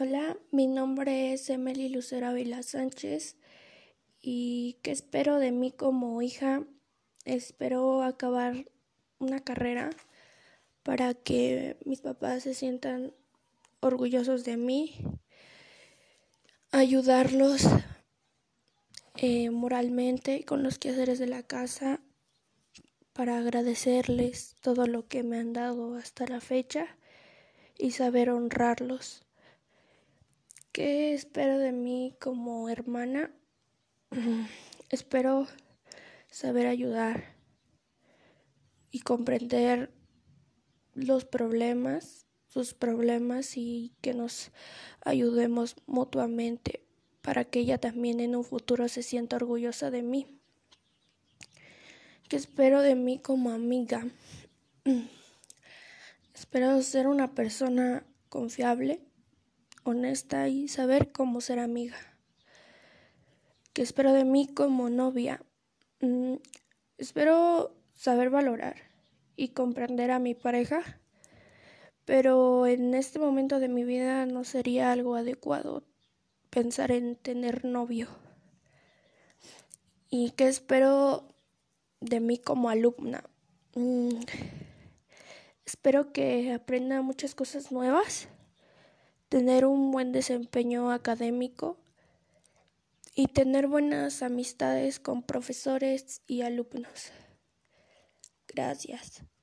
Hola, mi nombre es Emily Lucera Vila Sánchez y ¿qué espero de mí como hija? Espero acabar una carrera para que mis papás se sientan orgullosos de mí, ayudarlos eh, moralmente con los quehaceres de la casa para agradecerles todo lo que me han dado hasta la fecha y saber honrarlos. ¿Qué espero de mí como hermana? espero saber ayudar y comprender los problemas, sus problemas y que nos ayudemos mutuamente para que ella también en un futuro se sienta orgullosa de mí. ¿Qué espero de mí como amiga? espero ser una persona confiable honesta y saber cómo ser amiga. ¿Qué espero de mí como novia? Mm, espero saber valorar y comprender a mi pareja, pero en este momento de mi vida no sería algo adecuado pensar en tener novio. ¿Y qué espero de mí como alumna? Mm, espero que aprenda muchas cosas nuevas tener un buen desempeño académico y tener buenas amistades con profesores y alumnos. Gracias.